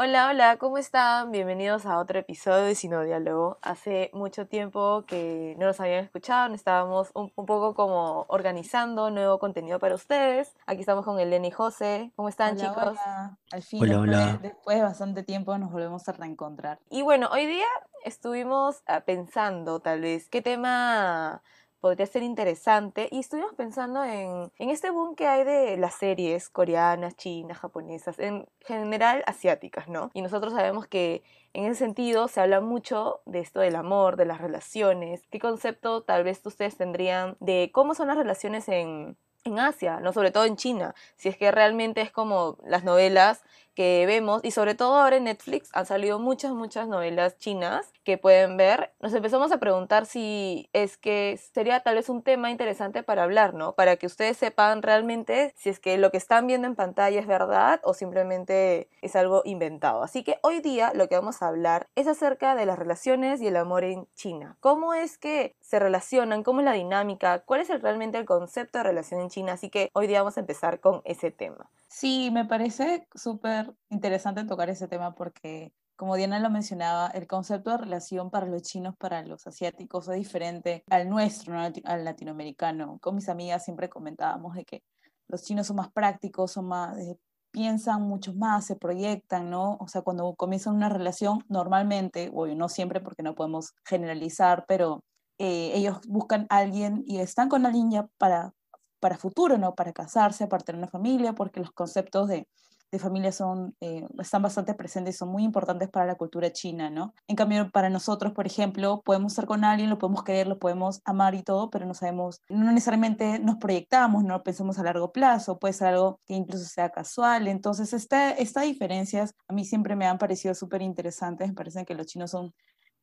Hola, hola, ¿cómo están? Bienvenidos a otro episodio de Sino Diálogo. Hace mucho tiempo que no nos habían escuchado, estábamos un, poco como organizando nuevo contenido para ustedes. Aquí estamos con Elena y José. ¿Cómo están, chicos? Hola. Al fin, hola, después, hola. después de bastante tiempo nos volvemos a reencontrar. Y bueno, hoy día estuvimos ah, pensando tal vez qué tema podría ser interesante. Y estuvimos pensando en, en este boom que hay de las series coreanas, chinas, japonesas, en general asiáticas, ¿no? Y nosotros sabemos que en ese sentido se habla mucho de esto del amor, de las relaciones. ¿Qué concepto tal vez ustedes tendrían de cómo son las relaciones en, en Asia, no sobre todo en China, si es que realmente es como las novelas que vemos y sobre todo ahora en Netflix han salido muchas, muchas novelas chinas que pueden ver. Nos empezamos a preguntar si es que sería tal vez un tema interesante para hablar, ¿no? Para que ustedes sepan realmente si es que lo que están viendo en pantalla es verdad o simplemente es algo inventado. Así que hoy día lo que vamos a hablar es acerca de las relaciones y el amor en China. ¿Cómo es que se relacionan? ¿Cómo es la dinámica? ¿Cuál es el, realmente el concepto de relación en China? Así que hoy día vamos a empezar con ese tema. Sí, me parece súper interesante tocar ese tema porque, como Diana lo mencionaba, el concepto de relación para los chinos, para los asiáticos, es diferente al nuestro, ¿no? al latinoamericano. Con mis amigas siempre comentábamos de que los chinos son más prácticos, son más, eh, piensan mucho más, se proyectan, ¿no? O sea, cuando comienzan una relación, normalmente, o no siempre porque no podemos generalizar, pero eh, ellos buscan a alguien y están con alguien ya para para futuro, ¿no? Para casarse, para tener una familia, porque los conceptos de, de familia son, eh, están bastante presentes y son muy importantes para la cultura china, ¿no? En cambio, para nosotros, por ejemplo, podemos estar con alguien, lo podemos querer, lo podemos amar y todo, pero no sabemos, no necesariamente nos proyectamos, no pensamos a largo plazo, puede ser algo que incluso sea casual. Entonces, esta, estas diferencias a mí siempre me han parecido súper interesantes, me parece que los chinos son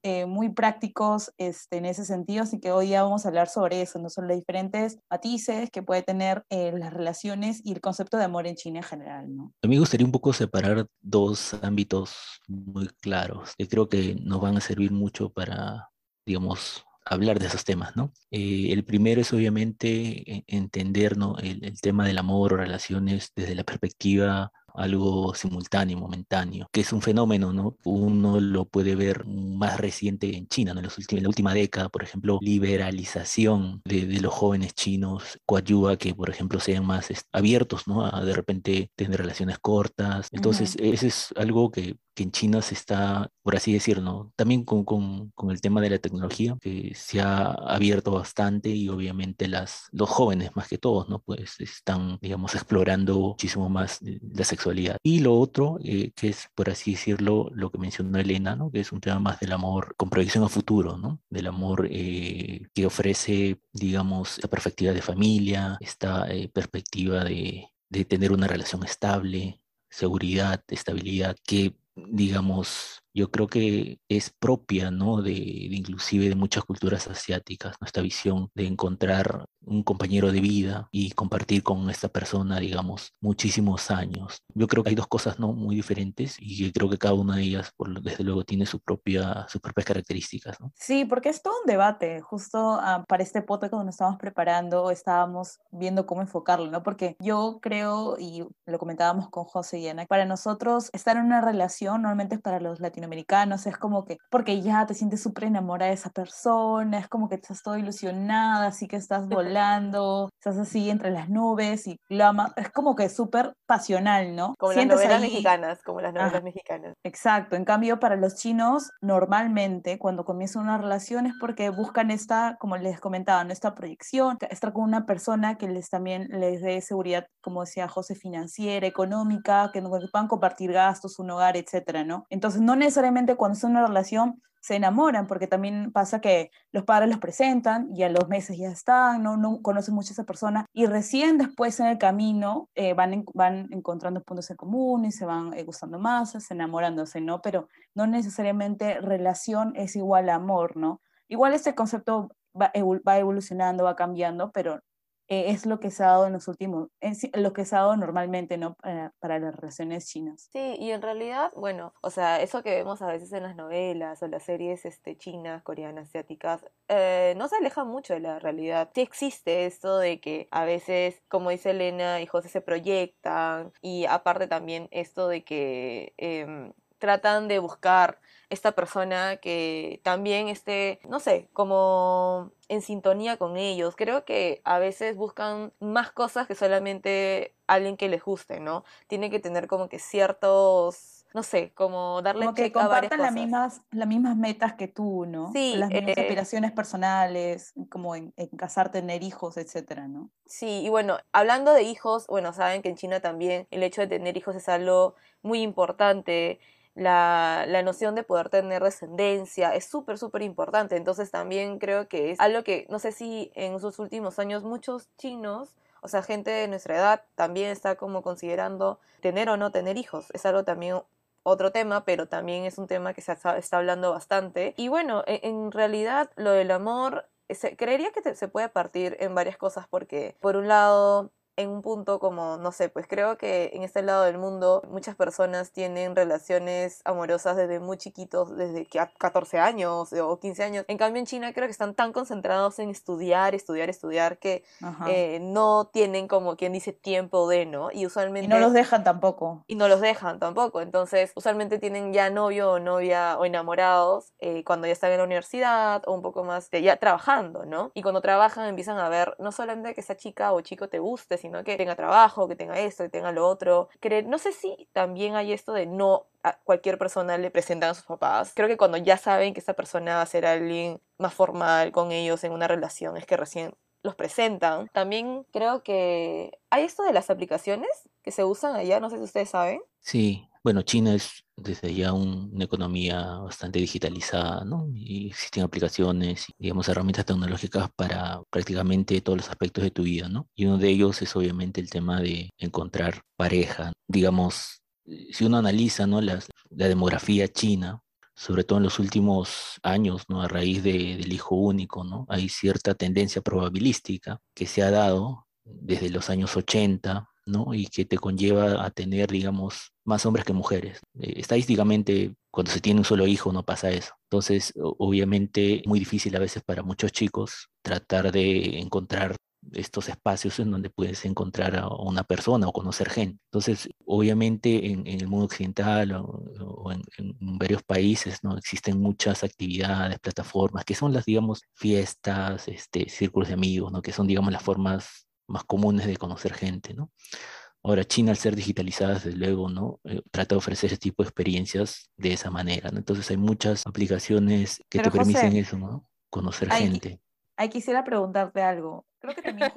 eh, muy prácticos este, en ese sentido, así que hoy ya vamos a hablar sobre eso, no los diferentes matices que puede tener eh, las relaciones y el concepto de amor en China en general. ¿no? A mí me gustaría un poco separar dos ámbitos muy claros que creo que nos van a servir mucho para, digamos, hablar de esos temas, ¿no? Eh, el primero es obviamente entender ¿no? el, el, tema del amor o relaciones desde la perspectiva algo simultáneo, momentáneo, que es un fenómeno, ¿no? Uno lo puede ver más reciente en China, ¿no? En, los últimos, en la última década, por ejemplo, liberalización de, de, los jóvenes chinos coadyuva que, por ejemplo, sean más abiertos, ¿no? A de repente tener relaciones cortas. Entonces, uh -huh. ese es algo que que en China se está, por así decirlo, también con, con, con, el tema de la tecnología, que se ha abierto bastante y obviamente las, los jóvenes más que todos, ¿no? Pues están, digamos, explorando muchísimo más la sexualidad. Y lo otro, eh, que es, por así decirlo, lo que mencionó Elena, ¿no? Que es un tema más del amor con proyección a futuro, ¿no? Del amor eh, que ofrece, digamos, la perspectiva de familia, esta eh, perspectiva de, de tener una relación estable, seguridad, estabilidad, que digamos, yo creo que es propia, ¿no? De, de, inclusive de muchas culturas asiáticas, nuestra visión de encontrar un compañero de vida y compartir con esta persona, digamos, muchísimos años. Yo creo que hay dos cosas, ¿no? Muy diferentes y creo que cada una de ellas, por, desde luego, tiene su propia, sus propias características, ¿no? Sí, porque es todo un debate. Justo uh, para este podcast cuando nos estábamos preparando, estábamos viendo cómo enfocarlo, ¿no? Porque yo creo, y lo comentábamos con José y Ana, para nosotros estar en una relación, normalmente es para los latinoamericanos, es como que, porque ya te sientes súper enamorada de esa persona, es como que estás todo ilusionada, así que estás volando, estás así entre las nubes y lo amas, es como que súper pasional, ¿no? Como Sientes las novelas ahí... mexicanas, como las novelas mexicanas. Exacto, en cambio para los chinos, normalmente cuando comienzan una relación es porque buscan esta, como les comentaba, ¿no? esta proyección, estar con una persona que les también les dé seguridad, como decía José, financiera, económica, que, que puedan compartir gastos, un hogar, etcétera, ¿no? Entonces, no necesariamente cuando es una relación se enamoran, porque también pasa que los padres los presentan y a los meses ya están, no, no conocen mucho a esa persona y recién después en el camino eh, van, van encontrando puntos en común y se van eh, gustando más, se enamorándose, ¿no? Pero no necesariamente relación es igual a amor, ¿no? Igual este concepto va, va evolucionando, va cambiando, pero eh, es lo que se ha dado en los últimos, lo que se ha dado normalmente, ¿no? Para, las relaciones chinas. Sí, y en realidad, bueno, o sea, eso que vemos a veces en las novelas o las series este, chinas, coreanas, asiáticas, eh, no se aleja mucho de la realidad. Sí existe esto de que a veces, como dice Elena y José, se proyectan y aparte también esto de que em, tratan de buscar esta persona que también esté, no sé, como en sintonía con ellos. Creo que a veces buscan más cosas que solamente alguien que les guste, ¿no? Tiene que tener como que ciertos no sé, como darle como que compartan las mismas, las mismas metas que tú, ¿no? Sí. Las mismas eh, aspiraciones personales, como en, en, casar, tener hijos, etcétera, ¿no? Sí, y bueno, hablando de hijos, bueno, saben que en China también el hecho de tener hijos es algo muy importante la, la, noción de poder tener descendencia es súper, súper importante. Entonces también creo que es algo que no sé si en sus últimos años muchos chinos, o sea, gente de nuestra edad, también está como considerando tener o no tener hijos. Es algo también otro tema, pero también es un tema que se está hablando bastante. Y bueno, en, en realidad lo del amor, creería que se puede partir en varias cosas porque por un lado en un punto como, no sé, pues creo que en este lado del mundo muchas personas tienen relaciones amorosas desde muy chiquitos, desde que 14 años o 15 años. En cambio en China creo que están tan concentrados en estudiar, estudiar, estudiar que eh, no tienen como quien dice tiempo de, ¿no? Y usualmente... Y no los dejan tampoco. Y no los dejan tampoco. Entonces usualmente tienen ya novio o novia o enamorados eh, cuando ya están en la universidad o un poco más de ya trabajando, ¿no? Y cuando trabajan empiezan a ver no solamente que esa chica o chico te guste, sino que tenga trabajo, que tenga esto, que tenga lo otro. no sé si también hay esto de no a cualquier persona le presentan a sus papás. Creo que cuando ya saben que esta persona va a ser alguien más formal con ellos en una relación, es que recién los presentan. También creo que hay esto de las aplicaciones que se usan allá, no sé si ustedes saben. Sí, bueno, China es desde ya una economía bastante digitalizada, ¿no? Y existen aplicaciones, digamos, herramientas tecnológicas para prácticamente todos los aspectos de tu vida, ¿no? Y uno de ellos es obviamente el tema de encontrar pareja. Digamos, si uno analiza, ¿no? La, la demografía china, sobre todo en los últimos años, ¿no? A raíz de, del hijo único, ¿no? Hay cierta tendencia probabilística que se ha dado desde los años 80 ¿no? Y que te conlleva a tener, digamos, más hombres que mujeres. Eh, estadísticamente, cuando se tiene un solo hijo no pasa eso. Entonces, obviamente, muy difícil a veces para muchos chicos tratar de encontrar estos espacios en donde puedes encontrar a una persona o conocer gente. Entonces, obviamente en, el mundo occidental o, en, en, varios países no existen muchas actividades, plataformas, que son las, digamos, fiestas, este, círculos de amigos, ¿no? que son, digamos, las formas más comunes de conocer gente, ¿no? Ahora, China, al ser digitalizada, desde luego, ¿no? Eh, trata de ofrecer ese tipo de experiencias de esa manera, ¿no? Entonces hay muchas aplicaciones que te permiten eso, ¿no? Conocer gente. Ahí quisiera preguntarte algo. Creo que también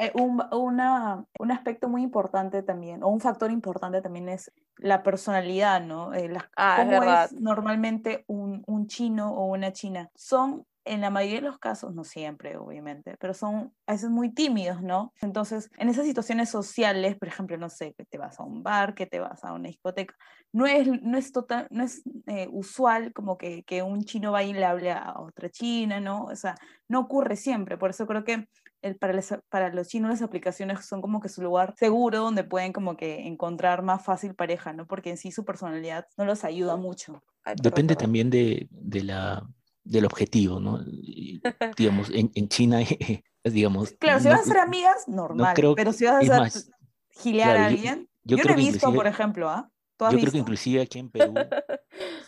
eh, un, una, un, aspecto muy importante también, o un factor importante también es la personalidad, ¿no? Eh, ah, ¿Cómo es, normalmente un, un chino o una china? ¿Son en la mayoría de los casos, no siempre, obviamente, pero son a veces muy tímidos, ¿no? Entonces, en esas situaciones sociales, por ejemplo, no sé, que te vas a un bar, que te vas a una discoteca, no es, no es, total, no es eh, usual como que, que, un chino vaya y le hable a otra china, ¿no? O sea, no ocurre siempre, por eso creo que el, para, para los chinos las aplicaciones son como que su lugar seguro donde pueden como que encontrar más fácil pareja, ¿no? Porque en sí su personalidad no los ayuda mucho. Depende también de, de la del objetivo, ¿no? digamos, en, en China, digamos... Claro, si vas a ser amigas, normal, pero si vas a ser, gilear a alguien... Yo, no he visto, por ejemplo, ¿ah? Yo creo que inclusive aquí en Perú,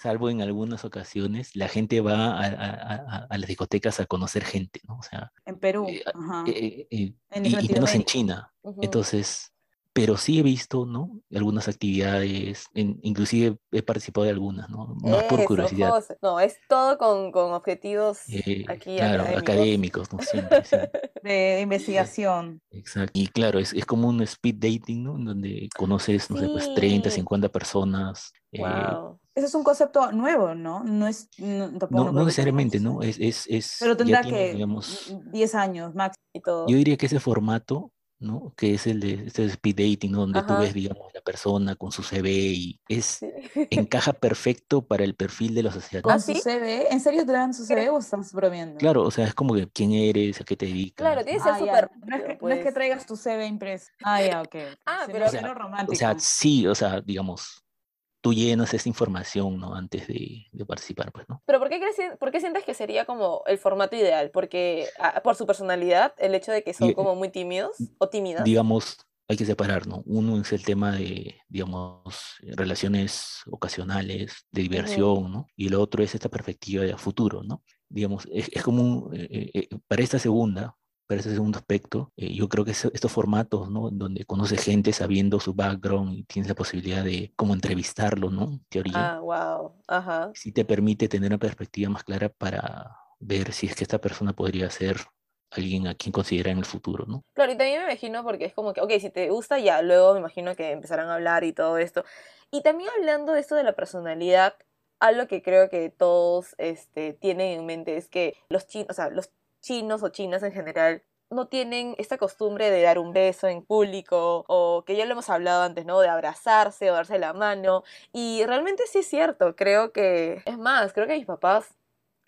salvo en algunas ocasiones, la gente va a, a, a, las discotecas a conocer gente, ¿no? O sea, en Perú, eh, ajá. Eh, eh, y, menos en China. Entonces, pero sí he visto, ¿no? Algunas actividades, inclusive he participado de algunas, ¿no? Más por curiosidad. No, es todo con, con objetivos eh, aquí claro, académicos, ¿no? Siempre, sí. De investigación. Exacto. Y claro, es, es como un speed dating, ¿no? En donde conoces, no sé, pues 30, 50 personas. Wow. Eh, ese es un concepto nuevo, ¿no? No es... No, no, necesariamente, ¿no? Es, es, es, Pero tendrá que digamos, 10 años máximo y todo. Yo diría que ese formato ¿no? Que es el de este speed dating, donde tú ves, digamos, la persona con su CV y es encaja perfecto para el perfil de los asiáticos. ¿Con su CV? ¿En serio te dan su CV o estás bromeando? Claro, o sea, es como que quién eres, a qué te dedicas. Claro, tiene que ser ah, súper. No, es que, no es que pues. traigas tu CV impreso. Ah, ya, ok. Ah, pero. O sea, romántico. o sea, sí, o sea, digamos, tú llenas esa información, ¿no? Antes de, participar, pues, ¿no? Pero ¿por qué, crees, ¿por qué sientes que sería como el formato ideal? Porque ah, por su personalidad, el hecho de que son como muy tímidos o tímidas. Digamos, hay que separar, ¿no? Uno es el tema de, digamos, relaciones ocasionales, de diversión, ¿no? Y el otro es esta perspectiva de futuro, ¿no? Digamos, es, es como, eh, eh, eh, para esta segunda, para ese segundo aspecto, eh, yo creo que estos formatos, ¿no? Donde conoce gente sabiendo su background y tienes la posibilidad de como entrevistarlo, ¿no? Teoría. Ah, wow. Ajá. Sí te permite tener una perspectiva más clara para ver si es que esta persona podría ser alguien a quien considera en el futuro, ¿no? Claro, y también me imagino porque es como que, ok, si te gusta ya, luego me imagino que empezarán a hablar y todo esto. Y también hablando de esto de la personalidad, algo que creo que todos este, tienen en mente es que los chinos, o sea, los chinos o chinas en general no tienen esta costumbre de dar un beso en público o que ya lo hemos hablado antes, ¿no? De abrazarse o darse la mano. Y realmente sí es cierto, creo que, es más, creo que mis papás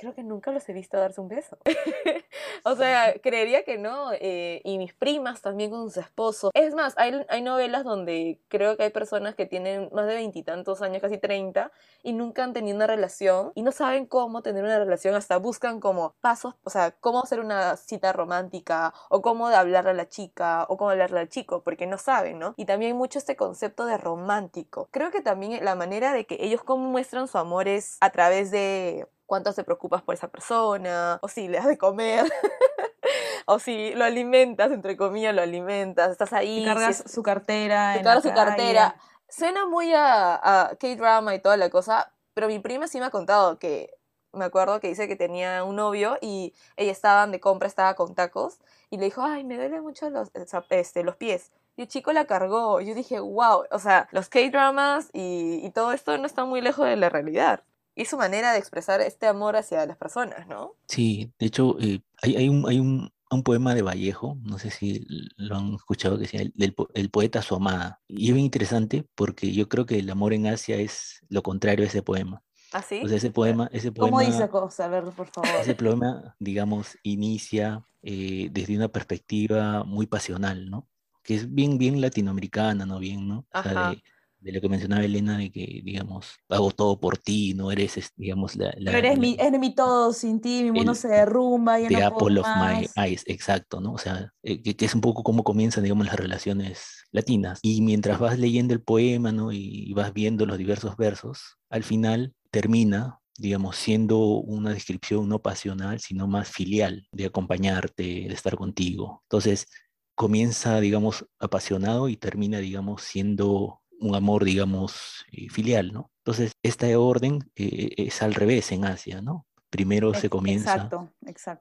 creo que nunca los he visto darse un beso. o sea, creería que no. Eh, y mis primas también con sus esposos. Es más, hay, hay novelas donde creo que hay personas que tienen más de veintitantos años, casi treinta, y nunca han tenido una relación y no saben cómo tener una relación, hasta buscan como pasos, o sea, cómo hacer una cita romántica, o cómo hablarle a la chica, o cómo hablarle al chico, porque no saben, ¿no? Y también hay mucho este concepto de romántico. Creo que también la manera de que ellos cómo muestran su amor es a través de cuánto te preocupas por esa persona, o si le das de comer, o si lo alimentas, entre comillas, lo alimentas, estás ahí. cargas su cartera. Te cargas su cartera. Suena muy a, a K-drama y toda la cosa, pero mi prima sí me ha contado que me acuerdo que dice que tenía un novio y ella estaba de compra, estaba con tacos y le dijo, ay, me duelen mucho los, este, los pies. Y el chico la cargó. Yo dije, wow, o sea, los K-dramas y, y, todo esto no está muy lejos de la realidad y su manera de expresar este amor hacia las personas, ¿no? Sí, de hecho, eh, hay, hay, un, hay un, poema de Vallejo, no sé si lo han escuchado, que decía el, el, poeta su amada. Y es bien interesante porque yo creo que el amor en Asia es lo contrario a ese poema. ¿Ah, sí? O sea, ese poema... Ese poema ¿Cómo dice cosa? A ver, por favor. Ese poema, digamos, inicia eh, desde una perspectiva muy pasional, ¿no? Que es bien, bien latinoamericana, ¿no? Bien, ¿no? O sea, de, de lo que mencionaba Elena, de que, digamos, hago todo por ti, no eres, digamos, la... Pero eres, mi, eres mi todo, sin ti mi mundo se derrumba. y no apple of my eyes, exacto, ¿no? O sea, eh, que, es un poco como comienzan, digamos, las relaciones latinas. Y mientras vas leyendo el poema, ¿no? Y, vas viendo los diversos versos, al final termina digamos, siendo una descripción no pasional, sino más filial, de acompañarte, de estar contigo. Entonces, comienza, digamos, apasionado y termina, digamos, siendo un amor, digamos, eh, filial, ¿no? Entonces, esta orden eh, es al revés en Asia, ¿no? Primero se comienza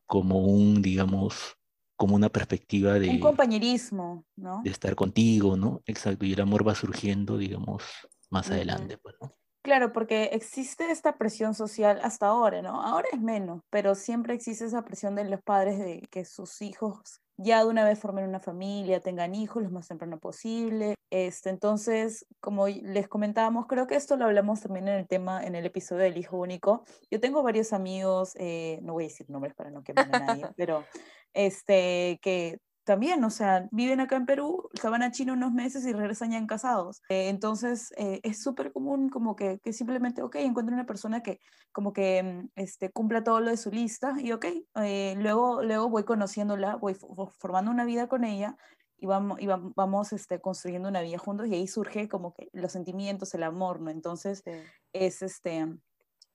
como un, digamos, como una perspectiva de... Un compañerismo, ¿no? De estar contigo, ¿no? Exacto, y el amor va surgiendo, digamos, más adelante, pues, ¿no? Claro, porque existe esta presión social hasta ahora, ¿no? Ahora es menos, pero siempre existe esa presión de los padres de que sus hijos ya de una vez formen una familia, tengan hijos lo más temprano posible. Este, entonces, como les comentábamos, creo que esto lo hablamos también en el tema, en el episodio del hijo único. Yo tengo varios amigos, eh, no voy a decir nombres para no quemar a nadie, pero este, que también, o sea, viven acá en Perú, se van a China unos meses y regresan ya en casados. Eh, entonces, eh, es súper común como que, que, simplemente, ok, encuentro una persona que como que mm, este, cumpla todo lo de su lista y ok, eh, luego, luego voy conociéndola, voy formando una vida con ella y vamos, y vamos este, construyendo una vida juntos y ahí surge como que los sentimientos, el amor, ¿no? Entonces, es este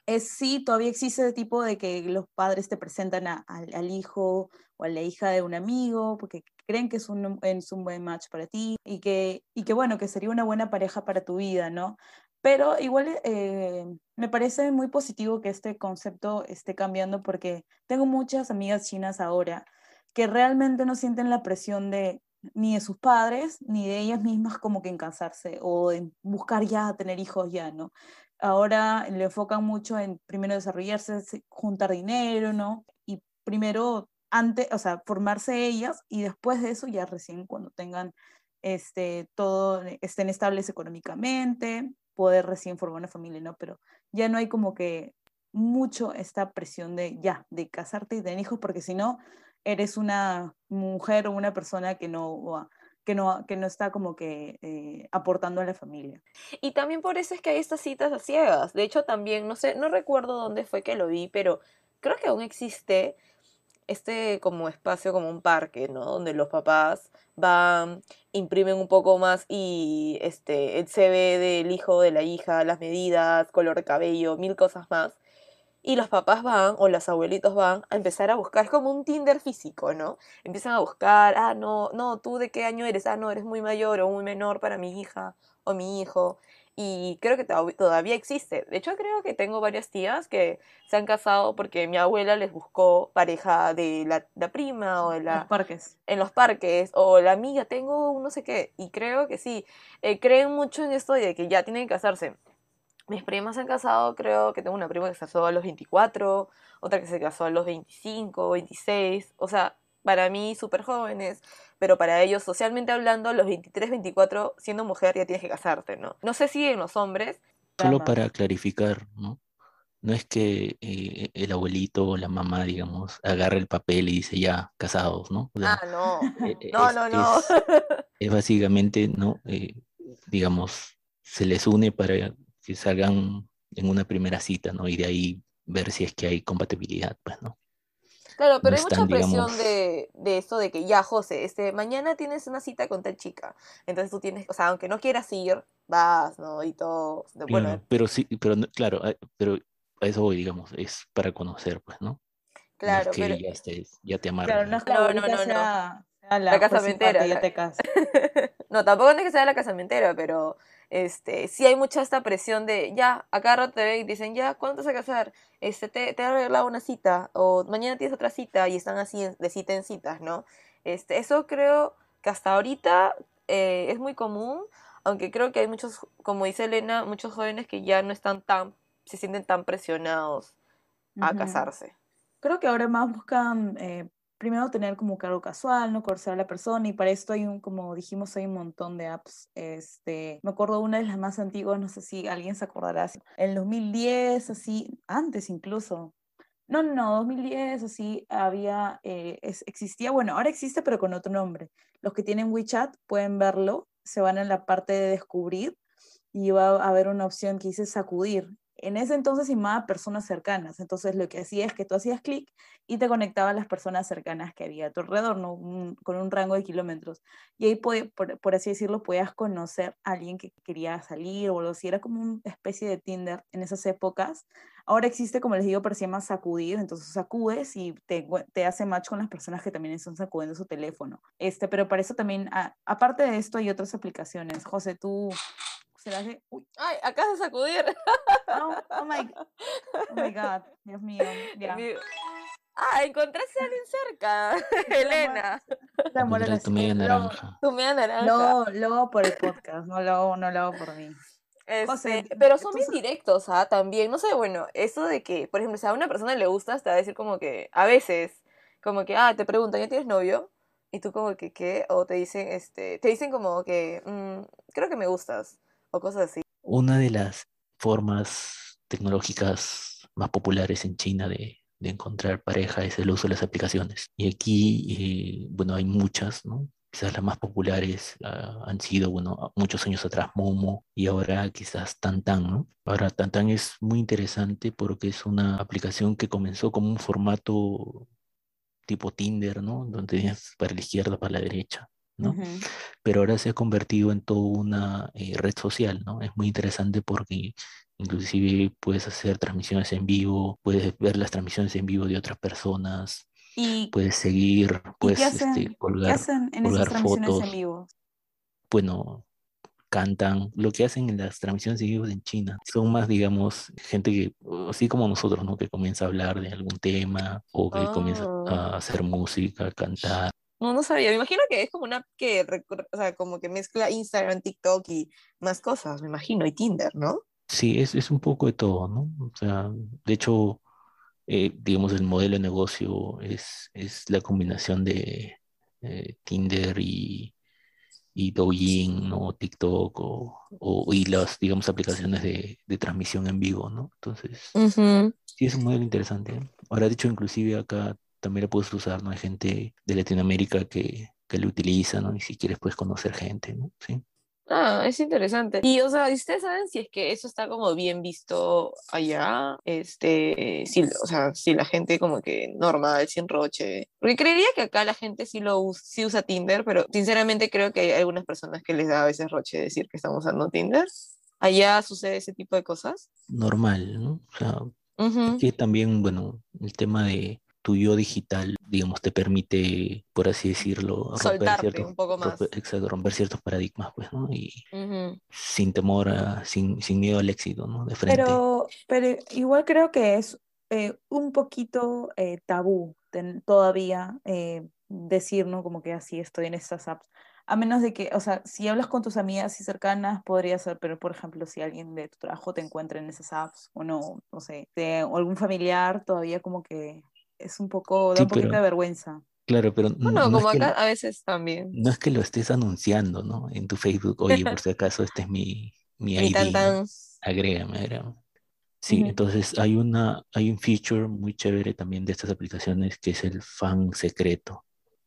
es sí, todavía existe el tipo de que los padres te presentan al hijo o a la hija de un amigo porque creen que es un, es un buen match para ti y que, y que, bueno, que sería una buena pareja para tu vida, ¿no? Pero igual eh, me parece muy positivo que este concepto esté cambiando porque tengo muchas amigas chinas ahora que realmente no sienten la presión de ni de sus padres ni de ellas mismas como que en casarse o en buscar ya tener hijos ya, ¿no? Ahora le enfocan mucho en primero desarrollarse, juntar dinero, ¿no? Y primero, antes, o sea, formarse ellas y después de eso ya recién cuando tengan este, todo, estén estables económicamente, poder recién formar una familia, ¿no? Pero ya no hay como que mucho esta presión de ya, de casarte y tener hijos, porque si no, eres una mujer o una persona que no, que no, que no está como que eh, aportando a la familia. Y también por eso es que hay estas citas a ciegas. De hecho, también, no sé, no recuerdo dónde fue que lo vi, pero creo que aún existe este como espacio, como un parque, ¿no? Donde los papás van, imprimen un poco más y este, el CV del hijo, de la hija, las medidas, color de cabello, mil cosas más y los papás van o los abuelitos van a empezar a buscar, es como un Tinder físico, ¿no? Empiezan a buscar, ah, no, no, tú de qué año eres, ah, no, eres muy mayor o muy menor para mi hija o mi hijo. Y creo que todavía existe. De hecho, creo que tengo varias tías que se han casado porque mi abuela les buscó pareja de la, prima o de la... Los parques. En los parques. O la amiga, tengo un no sé qué. Y creo que sí. Eh, creen mucho en esto de que ya tienen que casarse. Mis primas se han casado, creo que tengo una prima que se casó a los 24, otra que se casó a los 25, 26, o sea, para mí súper jóvenes, pero para ellos socialmente hablando, a los 23, 24, siendo mujer ya tienes que casarte, ¿no? No sé si en los hombres... Solo para clarificar, ¿no? No es que eh, el abuelito o la mamá, digamos, agarre el papel y dice ya, casados, ¿no? ah, no. Eh, eh, no, no, no. Es, básicamente, ¿no? digamos, se les une para que salgan en una primera cita, ¿no? Y de ahí ver si es que hay compatibilidad, pues, ¿no? Claro, pero hay mucha presión de, de esto de que ya, José, este, mañana tienes una cita con tal chica. Entonces tú tienes, o sea, aunque no quieras ir, vas, ¿no? Y todo. Bueno. pero sí, pero claro, pero a eso voy, digamos, es para conocer, pues, ¿no? Claro, que pero... ya, estés, ya te amarras. Claro, no, no, no, no, la, la casamentera. Ya te no, tampoco es que sea la casamentera, pero este, sí hay mucha esta presión de, ya, acá rato te ven y dicen, ya, ¿cuándo te vas a casar? Este, te, te he arreglado una cita, o mañana tienes otra cita, y están así de cita en citas, ¿no? Este, eso creo que hasta ahorita eh, es muy común, aunque creo que hay muchos, como dice Elena, muchos jóvenes que ya no están tan, se sienten tan presionados a casarse. Creo que ahora más buscan eh, primero tener como cargo casual, no conocer a la persona y para esto hay un, como dijimos, hay un montón de apps. Este, me acuerdo una de las más antiguas, no sé si alguien se acordará, en 2010, así, antes incluso. No, no, 2010, así, había, eh, existía, bueno, ahora existe pero con otro nombre. Los que tienen WeChat pueden verlo, se van en la parte de descubrir y va a haber una opción que dice sacudir en ese entonces más personas cercanas. Entonces lo que hacía es que tú hacías clic y te conectaba a las personas cercanas que había a tu alrededor, ¿no? con un rango de kilómetros. Y ahí, por, así decirlo, podías conocer a alguien que quería salir o algo así. Era como una especie de Tinder en esas épocas. Ahora existe, como les digo, pero se sacudir. Entonces sacudes y te, hace match con las personas que también están sacudiendo su teléfono. Este, pero para eso también, aparte de esto, hay otras aplicaciones. José, tú se la hace. Uy. Ay, acá de sacudir. Oh, oh, my, oh my God, Dios mío. Ya. Ah, encontraste a alguien cerca, Elena. tu media naranja. Tu media naranja. Lo, lo hago por el podcast, no lo hago, no lo hago por mí. Este, pero son bien directos, ¿ah? También, no sé, bueno, eso de que, por ejemplo, si a una persona le gusta, te va a decir como que, a veces, como que, ah, te preguntan, ¿ya tienes novio? Y tú como que, ¿qué? O te dicen, este, te dicen como que, mm, creo que me gustas o cosas así. Una de las formas tecnológicas más populares en China de, encontrar pareja es el uso de las aplicaciones. Y aquí, eh, bueno, hay muchas, ¿no? Quizás las más populares ah, han sido, bueno, muchos años atrás Momo y ahora quizás Tantan, ¿no? Ahora Tantan es muy interesante porque es una aplicación que comenzó como un formato tipo Tinder, ¿no? Donde tenías para la izquierda, para la derecha. ¿No? Pero ahora se ha convertido en toda una eh, red social, ¿no? Es muy interesante porque inclusive puedes hacer transmisiones en vivo, puedes ver las transmisiones en vivo de otras personas, ¿Y, puedes seguir, puedes este, colgar, ¿qué hacen en esas transmisiones en vivo? Bueno, cantan, lo que hacen en las transmisiones en vivo en China. Son más, digamos, gente que, así como nosotros, ¿no? Que comienza a hablar de algún tema o que comienza Oh. a hacer música, a cantar. No, no sabía. Me imagino que es como una app que, o sea, como que mezcla Instagram, TikTok y más cosas, me imagino, y Tinder, ¿no? Sí, es, es un poco de todo, ¿no? O sea, de hecho, eh, digamos, el modelo de negocio es, es la combinación de eh, Tinder y, y Douyin, ¿no? TikTok o, o- y las, digamos, aplicaciones de, de transmisión en vivo, ¿no? Entonces, sí es un modelo interesante. ¿eh? Ahora, de hecho, inclusive acá también lo puedes usar, ¿no? Hay gente de Latinoamérica que, que lo utiliza, ¿no? Y si quieres, puedes conocer gente, ¿no? Sí. Ah, es interesante. Y, o sea, ¿y ¿ustedes saben si es que eso está como bien visto allá? Este, si, o sea, si la gente como que normal, sin roche. Porque creería que acá la gente sí lo us- sí usa Tinder, pero sinceramente creo que hay algunas personas que les da a veces roche decir que están usando Tinder. ¿Allá sucede ese tipo de cosas? Normal, ¿no? O sea, Ujú. que también, bueno, el tema de tu yo digital, digamos, te permite, por así decirlo, Soltarte ciertos, un poco más. romper- exacto, romper ciertos paradigmas, pues, ¿no? Y Ujú. sin temor a, sin, sin miedo al éxito, ¿no? De frente. Pero, pero igual creo que es eh, un poquito eh, tabú ten- todavía eh, decir, ¿no? Como que así estoy en estas apps. A menos de que, o sea, si hablas con tus amigas y cercanas, podría ser, pero por ejemplo, si alguien de tu trabajo te encuentra en esas apps, o no, no sé, de- o algún familiar, todavía como que es un poco, da Sí, un poquito pero, de vergüenza. claro, pero Bueno, no como acá a veces también. no es que lo estés anunciando, ¿no? En tu Facebook, oye, por si acaso, este es mi, mi Mi tan ID, ¿no? tan. Agrégame, agrégame. Sí, entonces hay una, hay un feature muy chévere también de estas aplicaciones que es el fan secreto,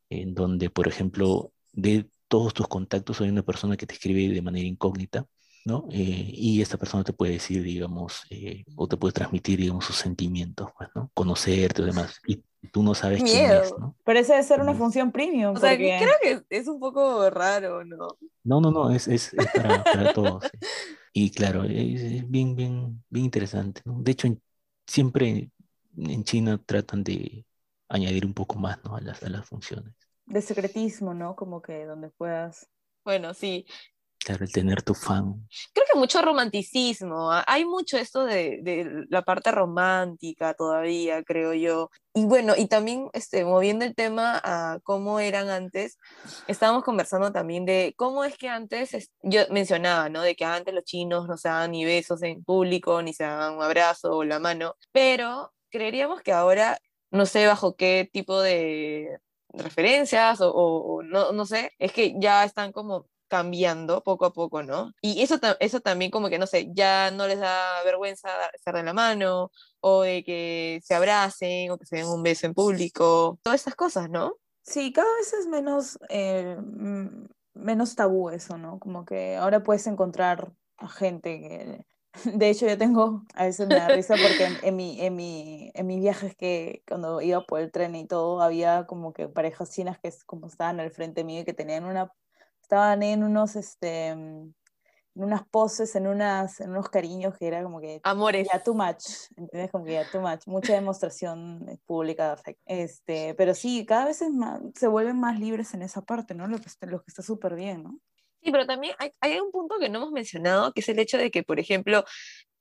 en donde, por ejemplo, de todos tus contactos hay una persona que te escribe de manera incógnita, ¿no? Eh, y esta persona te puede decir, digamos, eh, o te puede transmitir, digamos, sus sentimientos, pues, ¿no? Conocerte o demás, y tú no sabes quién es, Miedo. ¿no? Pero esa debe ser una función premium, O sea, porque creo que es un poco raro, ¿no? no, no, no, es, es, es para, para todos. sí. Y claro, es, es bien, bien, bien interesante, ¿no? De hecho, en- siempre en China tratan de añadir un poco más, ¿no? a las, a las funciones. de secretismo, ¿no? Como que donde puedas Bueno, sí. Claro, el tener tu fan. Creo que mucho romanticismo. ah, Hay mucho esto de, de la parte romántica todavía, creo yo. Y bueno, y también este, moviendo el tema a cómo eran antes, estábamos conversando también de cómo es que antes, es- yo mencionaba, ¿no? De que antes los chinos no se daban ni besos en público, ni se daban un abrazo o la mano, pero creeríamos que ahora, no sé bajo qué tipo de referencias o, o- o no, no sé, es que ya están como cambiando poco a poco, ¿no? Y eso, eso también como que, no sé, ya no les da vergüenza estar de la mano o de que se abracen o que se den un beso en público, todas estas cosas, ¿no? Sí, cada vez es menos, eh, menos tabú eso, ¿no? Como que ahora puedes encontrar a gente que... De hecho, yo tengo, a veces me da risa porque en, en mi, en mi, en mis viajes que cuando iba por el tren y todo, había como que parejas chinas que como estaban al frente mío y que tenían una, estaban en unos, este, en unas poses, en unas, en unos cariños que era como que Amores. ya too much, ¿entiendes? Como que ya too much, mucha demostración eh, pública de afecto. Este, pero sí, cada vez es más, se vuelven más libres en esa parte, ¿no? Lo que está, lo que está súper bien, ¿no? Sí, pero también hay, hay un punto que no hemos mencionado, que es el hecho de que, por ejemplo,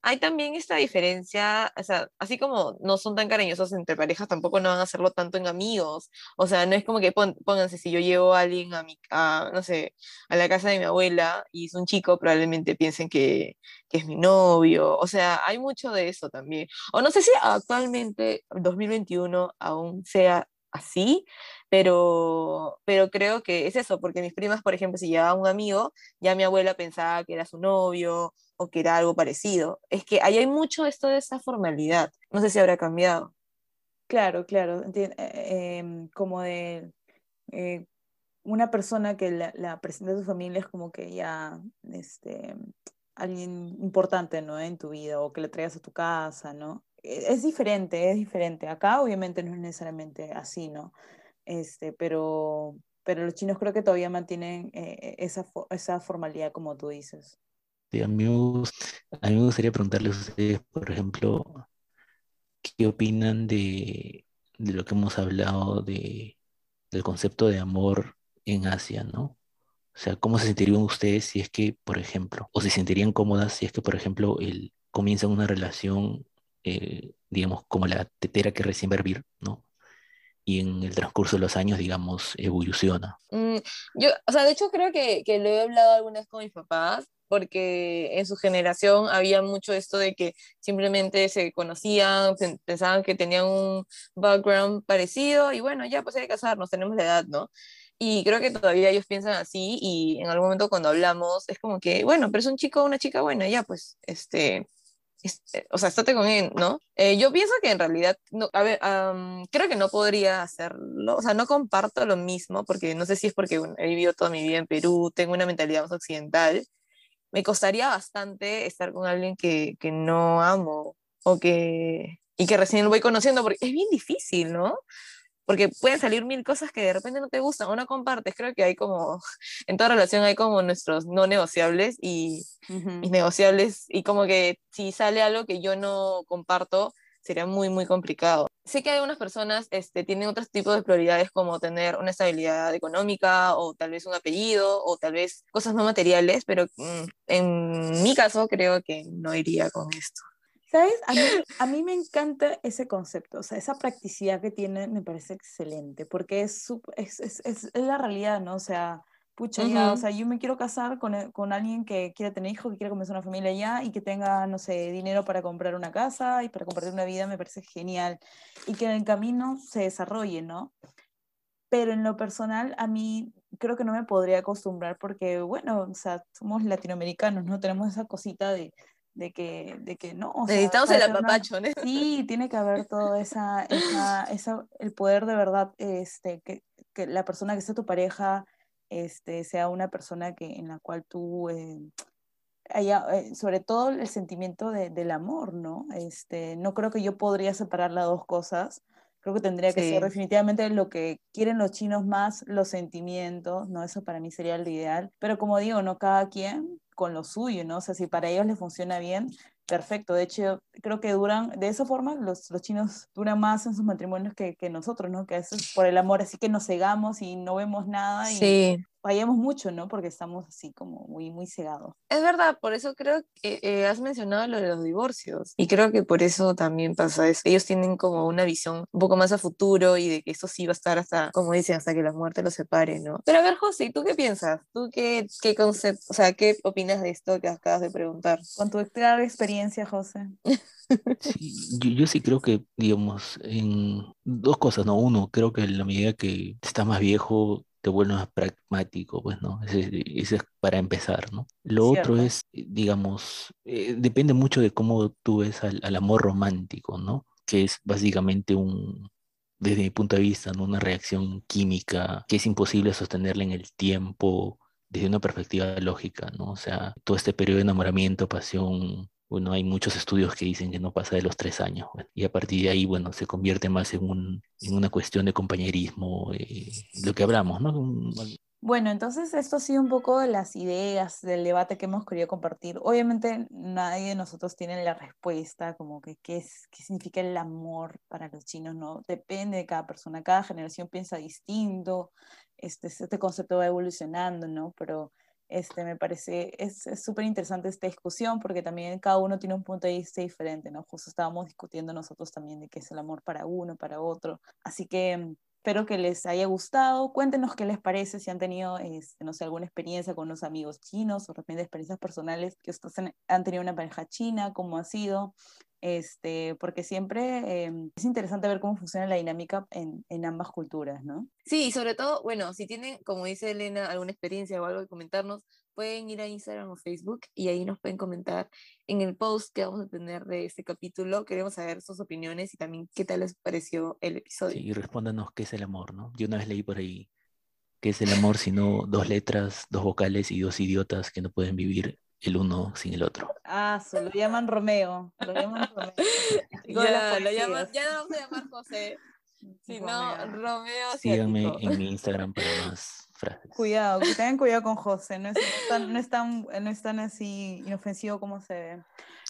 hay también esta diferencia, o sea, así como no son tan cariñosos entre parejas, tampoco no van a hacerlo tanto en amigos. O sea, no es como que pónganse, si yo llevo a alguien a mi, a, no sé, a la casa de mi abuela y es un chico, probablemente piensen que, que es mi novio. O sea, hay mucho de eso también. O no sé si actualmente, 2021, aún sea así, pero, pero creo que es eso, porque mis primas, por ejemplo, si llevaba un amigo, ya mi abuela pensaba que era su novio o que era algo parecido. Es que ahí hay mucho esto de esa formalidad. No sé si habrá cambiado. Claro, claro, eh, em, como de eh, una persona que la, la presenta a tu familia es como que ya, este, alguien importante, ¿no? En tu vida o que le traigas a tu casa, ¿no? E- Es diferente, es diferente. Acá obviamente no es necesariamente así, ¿no? Este, pero, pero los chinos creo que todavía mantienen eh, esa, fo- esa formalidad como tú dices. Sí, a mí a mí me gustaría preguntarles a ustedes, por ejemplo, ¿qué opinan de, de lo que hemos hablado de, del concepto de amor en Asia, ¿no? O sea, ¿cómo se sentirían ustedes si es que, por ejemplo, o se sentirían cómodas si es que, por ejemplo, el, comienzan una relación, eh, digamos, como la tetera que recién va a hervir, ¿no? Y en el transcurso de los años, digamos, evoluciona. Mm, yo, o sea, de hecho creo que, que lo he hablado alguna vez con mis papás porque en su generación había mucho esto de que simplemente se conocían, pensaban que tenían un background parecido y bueno, ya pues hay que casarnos, tenemos la edad, ¿no? Y creo que todavía ellos piensan así y en algún momento cuando hablamos es como que, bueno, pero es un chico o una chica buena, ya pues, este, este, o sea, estate con él, ¿no? Eh, yo pienso que en realidad, no, a ver, creo que no podría hacerlo, o sea, no comparto lo mismo, porque no sé si es porque he vivido toda mi vida en Perú, tengo una mentalidad más occidental, me costaría bastante estar con alguien que, que no amo o que, y que recién lo voy conociendo, porque es bien difícil, ¿no? porque pueden salir mil cosas que de repente no te gustan o no compartes. Creo que hay como, en toda relación hay como nuestros no negociables y mis negociables, y como que si sale algo que yo no comparto, sería muy, muy complicado. Sé que algunas personas este, tienen otros tipos de prioridades como tener una estabilidad económica o tal vez un apellido o tal vez cosas no materiales, pero mm, en mi caso creo que no iría con esto. ¿Sabes? A mí, a mí, me encanta ese concepto, o sea, esa practicidad que tiene me parece excelente, porque es, es, es, es la realidad, ¿no? O sea, pucha, ya, o sea, yo me quiero casar con, eh, con, alguien que quiera tener hijos, que quiera comenzar una familia ya y que tenga, no sé, dinero para comprar una casa y para compartir una vida, me parece genial. Y que en el camino se desarrolle, ¿no? Pero en lo personal, a mí creo que no me podría acostumbrar porque, bueno, o sea, somos latinoamericanos, ¿no? Tenemos esa cosita de de que, de que no. Necesitamos el apapacho, ¿no? Sí, tiene que haber todo esa, esa, esa, el poder de verdad, este, que, que, la persona que sea tu pareja, este, sea una persona que, en la cual tú eh, haya, eh, sobre todo el sentimiento de, del amor, ¿no? Este, no creo que yo podría separar las dos cosas. Creo que tendría que ser definitivamente lo que quieren los chinos más, los sentimientos, ¿no? Eso para mí sería lo ideal. Pero como digo, no cada quien con lo suyo, ¿no? O sea, si para ellos les funciona bien, perfecto. De hecho, creo que duran, de esa forma, los, los chinos duran más en sus matrimonios que, que nosotros, ¿no? Que es por el amor, así que nos cegamos y no vemos nada. Y, sí fallamos mucho, ¿no? Porque estamos así como muy, muy cegados. Es verdad, por eso creo que eh, has mencionado lo de los divorcios y creo que por eso también pasa eso. Ellos tienen como una visión un poco más a futuro y de que eso sí va a estar hasta, como dicen, hasta que la muerte los separe, ¿no? Pero a ver, José, ¿tú qué piensas? ¿Tú qué, qué concepto, o sea, qué opinas de esto que acabas de preguntar? Con tu clara experiencia, José. Sí, yo, yo, sí creo que, digamos, en dos cosas, ¿no? Uno, creo que en la medida que estás más viejo, te vuelves pragmático, pues, ¿no? Ese, es para empezar, ¿no? Lo otro es, digamos, eh, depende mucho de cómo tú ves al, amor romántico, ¿no? Que es básicamente un, desde mi punto de vista, ¿no? una reacción química que es imposible sostenerla en el tiempo desde una perspectiva lógica, ¿no? O sea, todo este periodo de enamoramiento, pasión, bueno, hay muchos estudios que dicen que no pasa de los tres años. y a partir de ahí, bueno, se convierte más en, un, en una cuestión de compañerismo, eh, lo que hablamos, ¿no? Bueno, entonces esto ha sido un poco de las ideas del debate que hemos querido compartir. Obviamente nadie de nosotros tiene la respuesta, como que qué, es, qué significa el amor para los chinos, ¿no? Depende de cada persona, cada generación piensa distinto, este, este concepto va evolucionando, ¿no? Pero este, me parece, es súper interesante esta discusión porque también cada uno tiene un punto de vista diferente, ¿no? Justo estábamos discutiendo nosotros también de qué es el amor para uno, para otro. Así que mm, espero que les haya gustado. Cuéntenos qué les parece, si han tenido, este, no sé, alguna experiencia con unos amigos chinos o de repente experiencias personales que ustedes han tenido una pareja china, cómo ha sido este, porque siempre em, es interesante ver cómo funciona la dinámica en, en, ambas culturas, ¿no? Sí, y sobre todo, bueno, si tienen, como dice Elena, alguna experiencia o algo que comentarnos, pueden ir a Instagram o Facebook y ahí nos pueden comentar en el post que vamos a tener de este capítulo. Queremos saber sus opiniones y también qué tal les pareció el episodio. Sí, y respóndanos qué es el amor, ¿no? Yo una vez leí por ahí qué es el amor, sino dos letras, dos vocales y dos idiotas que no pueden vivir el uno sin el otro. Ah, se lo llaman Romeo. Lo llaman Romeo. ya, lo llaman, ya no vamos a llamar José. Sino Romeo. Síganme en mi Instagram para más frases. Cuidado, que tengan cuidado con José. No es, tan, no es, tan, no es tan así inofensivo como se ve.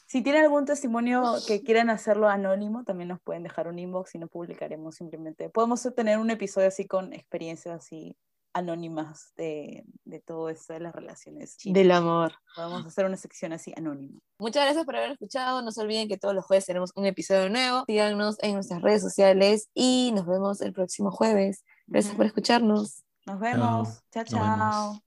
Si tienen algún testimonio que quieran hacerlo anónimo, también nos pueden dejar un inbox y no publicaremos simplemente. Podemos tener un episodio así con experiencias así anónimas de, de todo eso de las relaciones Del amor. Podemos hacer una sección así anónima. Muchas gracias por haber escuchado. No se olviden que todos los jueves tenemos un episodio nuevo. Síganos en nuestras redes sociales y nos vemos el próximo jueves. Gracias por escucharnos. Nos vemos. chao. chao.